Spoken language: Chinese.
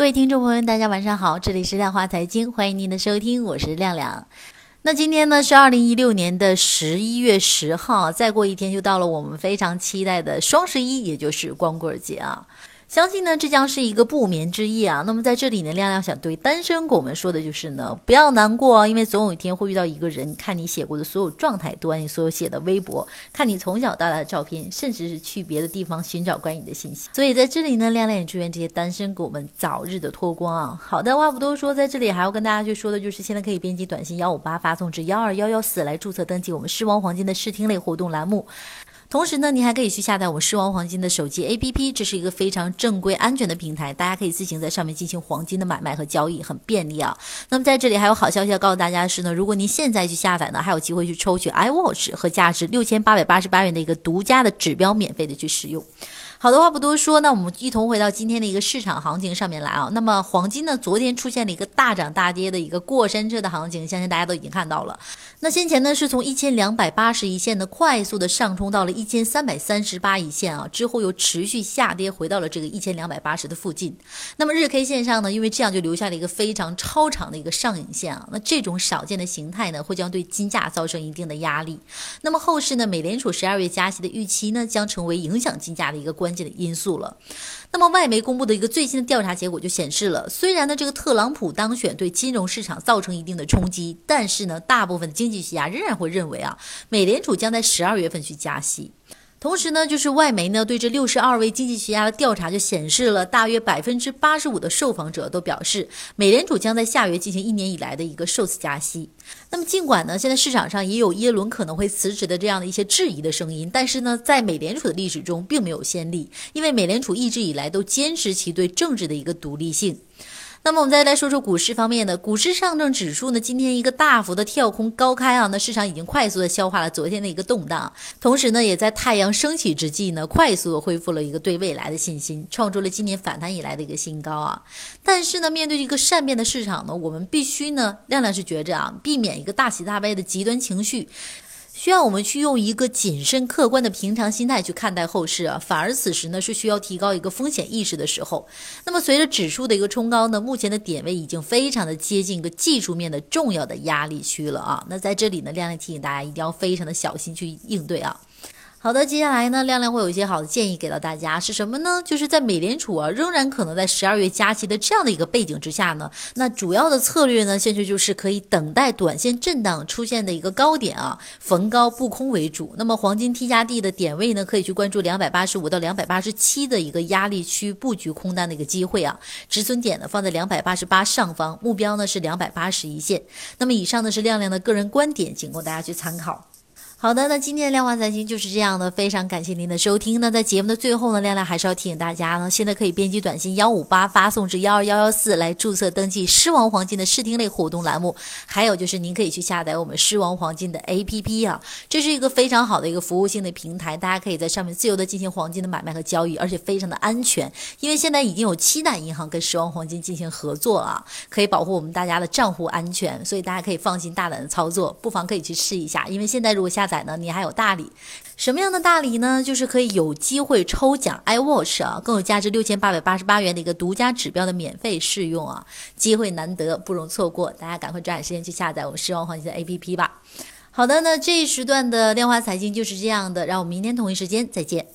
各位听众朋友，大家晚上好，这里是量化财经，欢迎您的收听，我是亮亮。那今天呢是二零一六年的十一月十号，再过一天就到了我们非常期待的双十一，也就是光棍节啊。相信呢，这将是一个不眠之夜啊。那么在这里呢，亮亮想对单身狗们说的就是呢，不要难过，因为总有一天会遇到一个人，看你写过的所有状态，读完你所有写的微博，看你从小到大的照片，甚至是去别的地方寻找关于你的信息。所以在这里呢，亮亮也祝愿这些单身狗们早日的脱光啊。好的，话不多说，在这里还要跟大家去说的就是，现在可以编辑短信幺五八发送至幺二幺幺四来注册登记我们狮王黄金的试听类活动栏目。同时呢，您还可以去下载我们狮王黄金的手机 APP，这是一个非常正规、安全的平台，大家可以自行在上面进行黄金的买卖和交易，很便利啊。那么在这里还有好消息要告诉大家的是呢，如果您现在去下载呢，还有机会去抽取 iWatch 和价值六千八百八十八元的一个独家的指标，免费的去使用。好的话不多说，那我们一同回到今天的一个市场行情上面来啊。那么黄金呢，昨天出现了一个大涨大跌的一个过山车的行情，相信大家都已经看到了。那先前呢是从一千两百八十一线的快速的上冲到了一千三百三十八一线啊，之后又持续下跌回到了这个一千两百八十的附近。那么日 K 线上呢，因为这样就留下了一个非常超长的一个上影线啊。那这种少见的形态呢，会将对金价造成一定的压力。那么后市呢，美联储十二月加息的预期呢，将成为影响金价的一个关。关键的因素了。那么，外媒公布的一个最新的调查结果就显示了，虽然呢这个特朗普当选对金融市场造成一定的冲击，但是呢，大部分经济学家仍然会认为啊，美联储将在十二月份去加息。同时呢，就是外媒呢对这六十二位经济学家的调查就显示了，大约百分之八十五的受访者都表示，美联储将在下月进行一年以来的一个首次加息。那么，尽管呢现在市场上也有耶伦可能会辞职的这样的一些质疑的声音，但是呢，在美联储的历史中并没有先例，因为美联储一直以来都坚持其对政治的一个独立性。那么我们再来说说股市方面的，股市上证指数呢，今天一个大幅的跳空高开啊，那市场已经快速的消化了昨天的一个动荡，同时呢，也在太阳升起之际呢，快速的恢复了一个对未来的信心，创出了今年反弹以来的一个新高啊。但是呢，面对一个善变的市场呢，我们必须呢，亮亮是觉着啊，避免一个大喜大悲的极端情绪。需要我们去用一个谨慎客观的平常心态去看待后市啊，反而此时呢是需要提高一个风险意识的时候。那么随着指数的一个冲高呢，目前的点位已经非常的接近一个技术面的重要的压力区了啊。那在这里呢，亮亮提醒大家一定要非常的小心去应对啊。好的，接下来呢，亮亮会有一些好的建议给到大家，是什么呢？就是在美联储啊仍然可能在十二月加息的这样的一个背景之下呢，那主要的策略呢，现在就是可以等待短线震荡出现的一个高点啊，逢高布空为主。那么黄金 T 加 D 的点位呢，可以去关注两百八十五到两百八十七的一个压力区布局空单的一个机会啊，止损点呢放在两百八十八上方，目标呢是两百八十一线。那么以上呢是亮亮的个人观点，仅供大家去参考。好的，那今天的量化财经就是这样的，非常感谢您的收听。那在节目的最后呢，亮亮还是要提醒大家呢，现在可以编辑短信幺五八发送至幺二幺幺四来注册登记狮王黄金的试听类活动栏目。还有就是您可以去下载我们狮王黄金的 APP 啊，这是一个非常好的一个服务性的平台，大家可以在上面自由的进行黄金的买卖和交易，而且非常的安全。因为现在已经有七大银行跟狮王黄金进行合作啊，可以保护我们大家的账户安全，所以大家可以放心大胆的操作，不妨可以去试一下。因为现在如果下载呢，你还有大礼，什么样的大礼呢？就是可以有机会抽奖 iWatch 啊，更有价值六千八百八十八元的一个独家指标的免费试用啊，机会难得，不容错过，大家赶快抓紧时间去下载我们狮王黄金的 APP 吧。好的，那这一时段的量化财经就是这样的，让我们明天同一时间再见。